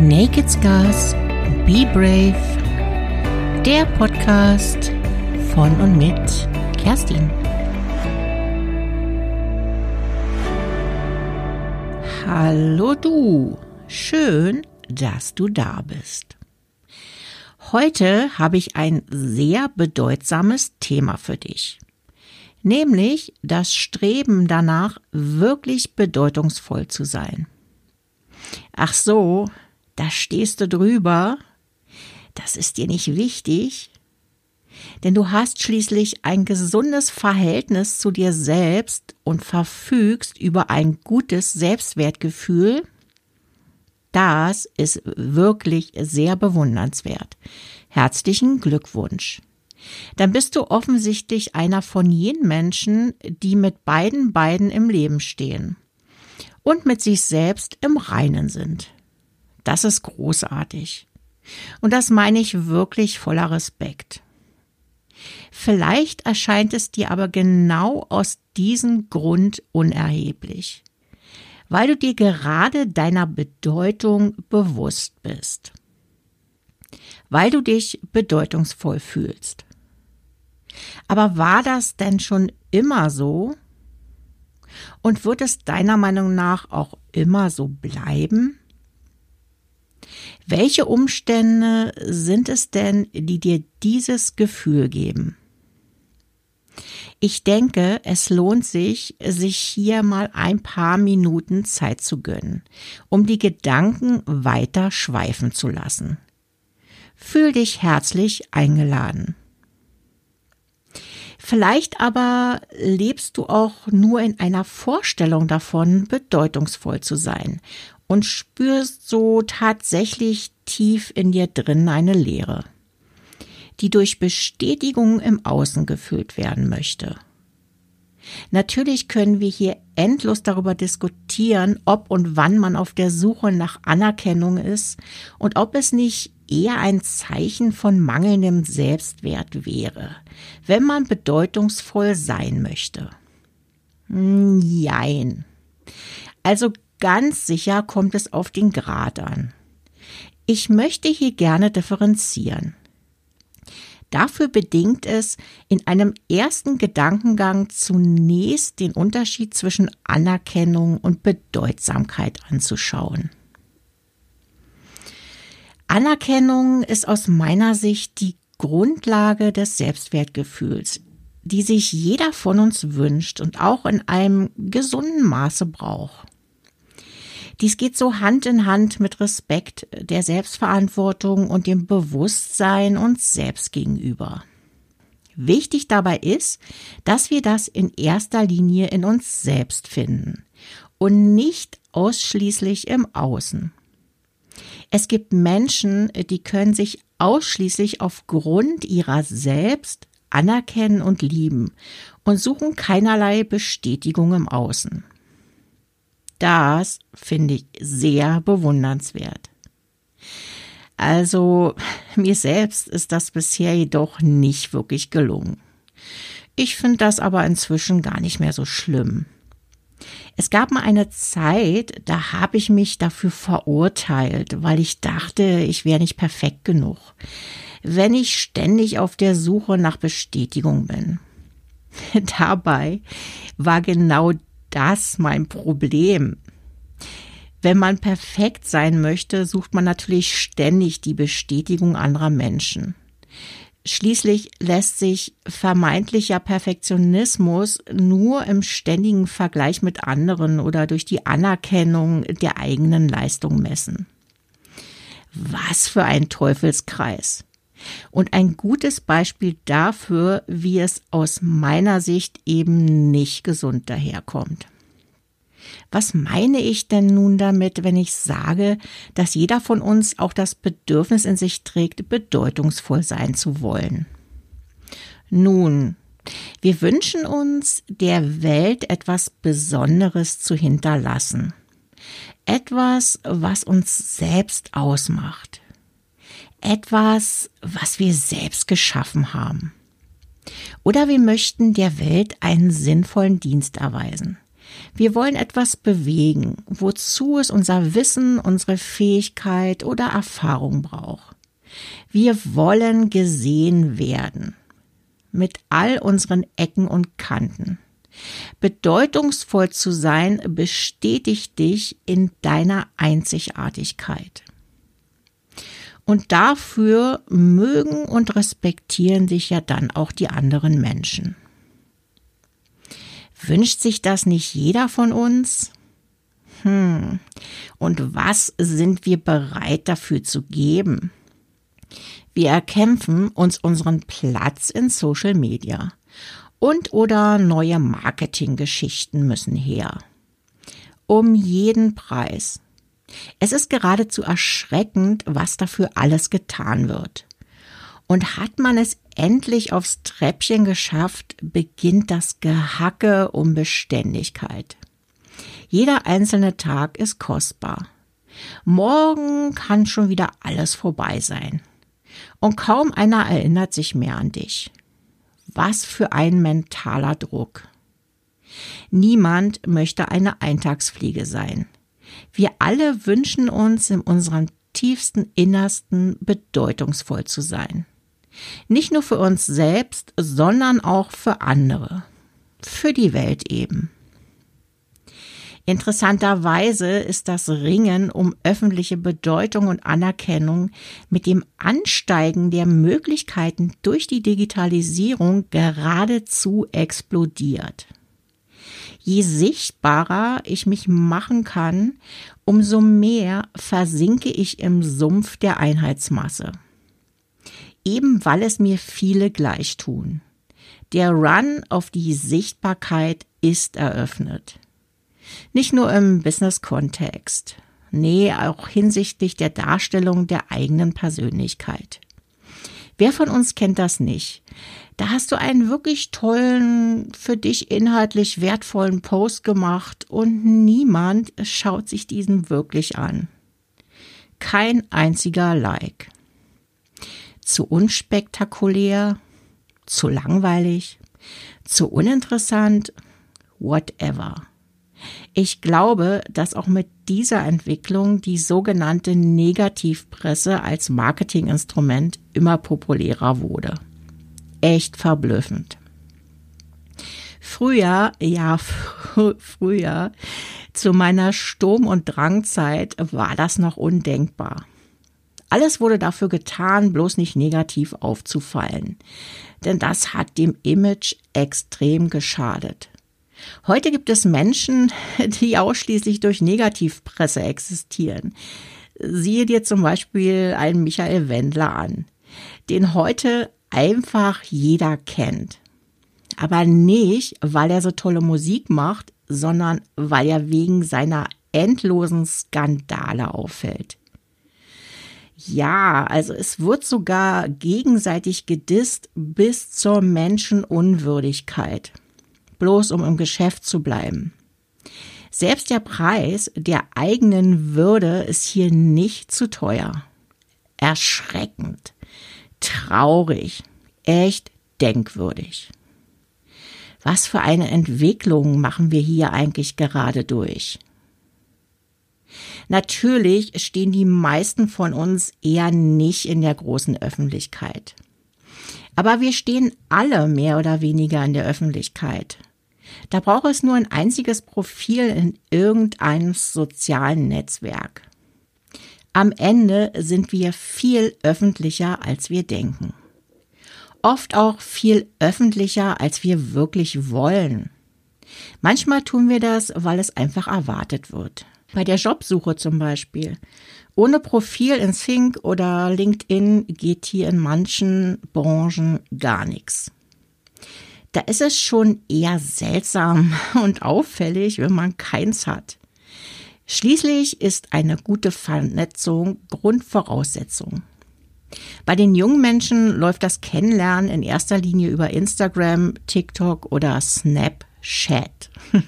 Naked Scars, Be Brave, der Podcast von und mit Kerstin. Hallo du, schön, dass du da bist. Heute habe ich ein sehr bedeutsames Thema für dich, nämlich das Streben danach, wirklich bedeutungsvoll zu sein. Ach so, da stehst du drüber. Das ist dir nicht wichtig. Denn du hast schließlich ein gesundes Verhältnis zu dir selbst und verfügst über ein gutes Selbstwertgefühl. Das ist wirklich sehr bewundernswert. Herzlichen Glückwunsch. Dann bist du offensichtlich einer von jenen Menschen, die mit beiden Beiden im Leben stehen und mit sich selbst im Reinen sind. Das ist großartig. Und das meine ich wirklich voller Respekt. Vielleicht erscheint es dir aber genau aus diesem Grund unerheblich, weil du dir gerade deiner Bedeutung bewusst bist, weil du dich bedeutungsvoll fühlst. Aber war das denn schon immer so? Und wird es deiner Meinung nach auch immer so bleiben? Welche Umstände sind es denn, die dir dieses Gefühl geben? Ich denke, es lohnt sich, sich hier mal ein paar Minuten Zeit zu gönnen, um die Gedanken weiter schweifen zu lassen. Fühl dich herzlich eingeladen. Vielleicht aber lebst du auch nur in einer Vorstellung davon, bedeutungsvoll zu sein und spürst so tatsächlich tief in dir drin eine Leere, die durch Bestätigung im Außen gefüllt werden möchte. Natürlich können wir hier endlos darüber diskutieren, ob und wann man auf der Suche nach Anerkennung ist und ob es nicht eher ein Zeichen von mangelndem Selbstwert wäre, wenn man bedeutungsvoll sein möchte. Jein. Also Ganz sicher kommt es auf den Grad an. Ich möchte hier gerne differenzieren. Dafür bedingt es, in einem ersten Gedankengang zunächst den Unterschied zwischen Anerkennung und Bedeutsamkeit anzuschauen. Anerkennung ist aus meiner Sicht die Grundlage des Selbstwertgefühls, die sich jeder von uns wünscht und auch in einem gesunden Maße braucht. Dies geht so Hand in Hand mit Respekt, der Selbstverantwortung und dem Bewusstsein uns selbst gegenüber. Wichtig dabei ist, dass wir das in erster Linie in uns selbst finden und nicht ausschließlich im Außen. Es gibt Menschen, die können sich ausschließlich aufgrund ihrer selbst anerkennen und lieben und suchen keinerlei Bestätigung im Außen. Das finde ich sehr bewundernswert. Also mir selbst ist das bisher jedoch nicht wirklich gelungen. Ich finde das aber inzwischen gar nicht mehr so schlimm. Es gab mal eine Zeit, da habe ich mich dafür verurteilt, weil ich dachte, ich wäre nicht perfekt genug, wenn ich ständig auf der Suche nach Bestätigung bin. Dabei war genau das mein Problem. Wenn man perfekt sein möchte, sucht man natürlich ständig die Bestätigung anderer Menschen. Schließlich lässt sich vermeintlicher Perfektionismus nur im ständigen Vergleich mit anderen oder durch die Anerkennung der eigenen Leistung messen. Was für ein Teufelskreis. Und ein gutes Beispiel dafür, wie es aus meiner Sicht eben nicht gesund daherkommt. Was meine ich denn nun damit, wenn ich sage, dass jeder von uns auch das Bedürfnis in sich trägt, bedeutungsvoll sein zu wollen? Nun, wir wünschen uns, der Welt etwas Besonderes zu hinterlassen. Etwas, was uns selbst ausmacht etwas, was wir selbst geschaffen haben. Oder wir möchten der Welt einen sinnvollen Dienst erweisen. Wir wollen etwas bewegen, wozu es unser Wissen, unsere Fähigkeit oder Erfahrung braucht. Wir wollen gesehen werden. Mit all unseren Ecken und Kanten. Bedeutungsvoll zu sein bestätigt dich in deiner Einzigartigkeit. Und dafür mögen und respektieren dich ja dann auch die anderen Menschen. Wünscht sich das nicht jeder von uns? Hm. Und was sind wir bereit dafür zu geben? Wir erkämpfen uns unseren Platz in Social Media. Und oder neue Marketinggeschichten müssen her. Um jeden Preis. Es ist geradezu erschreckend, was dafür alles getan wird. Und hat man es endlich aufs Treppchen geschafft, beginnt das Gehacke um Beständigkeit. Jeder einzelne Tag ist kostbar. Morgen kann schon wieder alles vorbei sein. Und kaum einer erinnert sich mehr an dich. Was für ein mentaler Druck. Niemand möchte eine Eintagsfliege sein. Wir alle wünschen uns in unserem tiefsten Innersten bedeutungsvoll zu sein. Nicht nur für uns selbst, sondern auch für andere. Für die Welt eben. Interessanterweise ist das Ringen um öffentliche Bedeutung und Anerkennung mit dem Ansteigen der Möglichkeiten durch die Digitalisierung geradezu explodiert. Je sichtbarer ich mich machen kann, umso mehr versinke ich im Sumpf der Einheitsmasse eben weil es mir viele gleich tun. Der Run auf die Sichtbarkeit ist eröffnet. Nicht nur im Business-Kontext, nee, auch hinsichtlich der Darstellung der eigenen Persönlichkeit. Wer von uns kennt das nicht? Da hast du einen wirklich tollen, für dich inhaltlich wertvollen Post gemacht und niemand schaut sich diesen wirklich an. Kein einziger Like zu unspektakulär, zu langweilig, zu uninteressant, whatever. Ich glaube, dass auch mit dieser Entwicklung die sogenannte Negativpresse als Marketinginstrument immer populärer wurde. Echt verblüffend. Früher, ja, früher, zu meiner Sturm- und Drangzeit war das noch undenkbar. Alles wurde dafür getan, bloß nicht negativ aufzufallen. Denn das hat dem Image extrem geschadet. Heute gibt es Menschen, die ausschließlich durch Negativpresse existieren. Siehe dir zum Beispiel einen Michael Wendler an, den heute einfach jeder kennt. Aber nicht, weil er so tolle Musik macht, sondern weil er wegen seiner endlosen Skandale auffällt. Ja, also es wird sogar gegenseitig gedisst bis zur Menschenunwürdigkeit. Bloß um im Geschäft zu bleiben. Selbst der Preis der eigenen Würde ist hier nicht zu teuer. Erschreckend, traurig, echt denkwürdig. Was für eine Entwicklung machen wir hier eigentlich gerade durch? Natürlich stehen die meisten von uns eher nicht in der großen Öffentlichkeit. Aber wir stehen alle mehr oder weniger in der Öffentlichkeit. Da braucht es nur ein einziges Profil in irgendeinem sozialen Netzwerk. Am Ende sind wir viel öffentlicher, als wir denken. Oft auch viel öffentlicher, als wir wirklich wollen. Manchmal tun wir das, weil es einfach erwartet wird. Bei der Jobsuche zum Beispiel. Ohne Profil in Think oder LinkedIn geht hier in manchen Branchen gar nichts. Da ist es schon eher seltsam und auffällig, wenn man keins hat. Schließlich ist eine gute Vernetzung Grundvoraussetzung. Bei den jungen Menschen läuft das Kennenlernen in erster Linie über Instagram, TikTok oder Snapchat.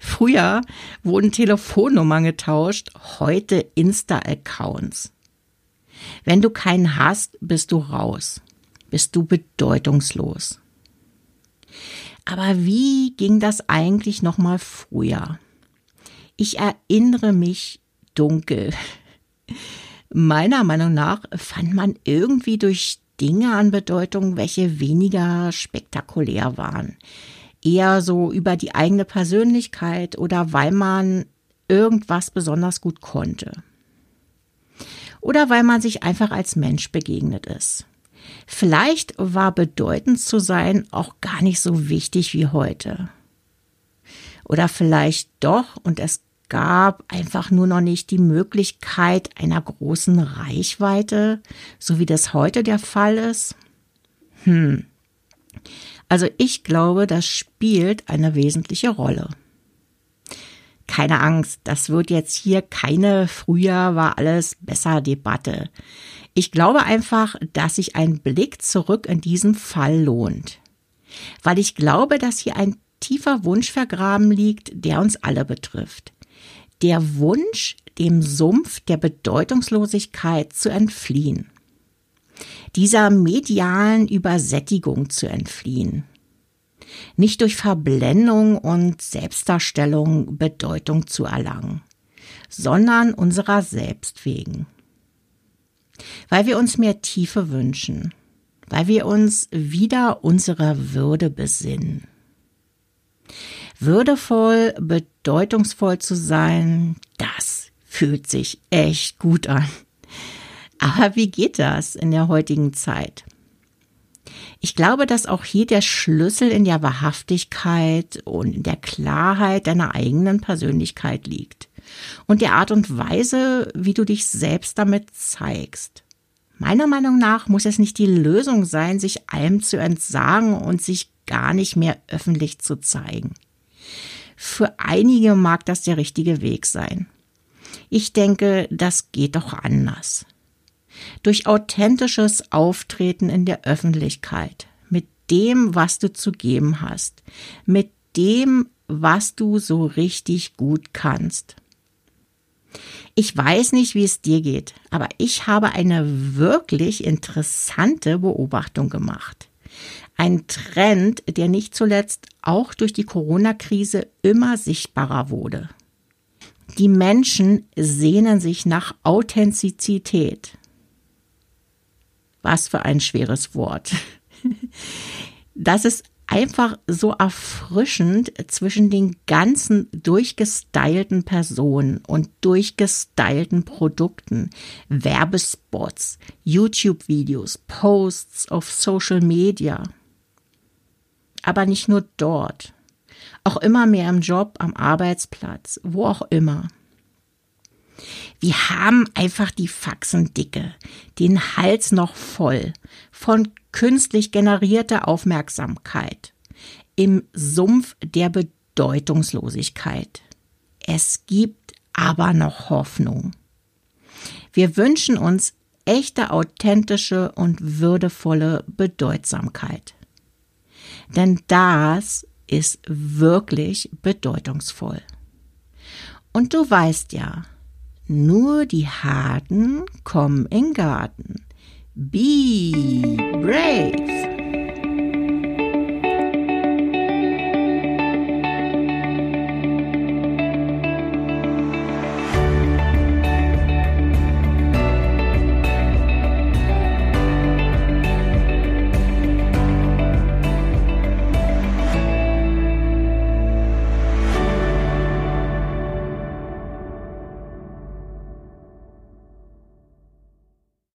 Früher wurden Telefonnummern getauscht, heute Insta-Accounts. Wenn du keinen hast, bist du raus, bist du bedeutungslos. Aber wie ging das eigentlich noch mal früher? Ich erinnere mich dunkel. Meiner Meinung nach fand man irgendwie durch Dinge an Bedeutung, welche weniger spektakulär waren. Eher so über die eigene Persönlichkeit oder weil man irgendwas besonders gut konnte. Oder weil man sich einfach als Mensch begegnet ist. Vielleicht war bedeutend zu sein auch gar nicht so wichtig wie heute. Oder vielleicht doch und es gab einfach nur noch nicht die Möglichkeit einer großen Reichweite, so wie das heute der Fall ist? Hm. Also ich glaube, das spielt eine wesentliche Rolle. Keine Angst, das wird jetzt hier keine früher war alles besser Debatte. Ich glaube einfach, dass sich ein Blick zurück in diesem Fall lohnt. Weil ich glaube, dass hier ein tiefer Wunsch vergraben liegt, der uns alle betrifft der Wunsch, dem Sumpf der Bedeutungslosigkeit zu entfliehen, dieser medialen Übersättigung zu entfliehen, nicht durch Verblendung und Selbstdarstellung Bedeutung zu erlangen, sondern unserer selbst wegen. Weil wir uns mehr Tiefe wünschen, weil wir uns wieder unserer Würde besinnen. Würdevoll, bedeutungsvoll zu sein, das fühlt sich echt gut an. Aber wie geht das in der heutigen Zeit? Ich glaube, dass auch hier der Schlüssel in der Wahrhaftigkeit und in der Klarheit deiner eigenen Persönlichkeit liegt und der Art und Weise, wie du dich selbst damit zeigst. Meiner Meinung nach muss es nicht die Lösung sein, sich allem zu entsagen und sich gar nicht mehr öffentlich zu zeigen. Für einige mag das der richtige Weg sein. Ich denke, das geht doch anders. Durch authentisches Auftreten in der Öffentlichkeit, mit dem, was du zu geben hast, mit dem, was du so richtig gut kannst. Ich weiß nicht, wie es dir geht, aber ich habe eine wirklich interessante Beobachtung gemacht. Ein Trend, der nicht zuletzt auch durch die Corona-Krise immer sichtbarer wurde. Die Menschen sehnen sich nach Authentizität. Was für ein schweres Wort. Das ist einfach so erfrischend zwischen den ganzen durchgestylten Personen und durchgestylten Produkten, Werbespots, YouTube-Videos, Posts auf Social Media aber nicht nur dort. Auch immer mehr im Job, am Arbeitsplatz, wo auch immer. Wir haben einfach die Faxen dicke, den Hals noch voll von künstlich generierter Aufmerksamkeit im Sumpf der Bedeutungslosigkeit. Es gibt aber noch Hoffnung. Wir wünschen uns echte, authentische und würdevolle Bedeutsamkeit. Denn das ist wirklich bedeutungsvoll. Und du weißt ja, nur die Harten kommen in Garten. Be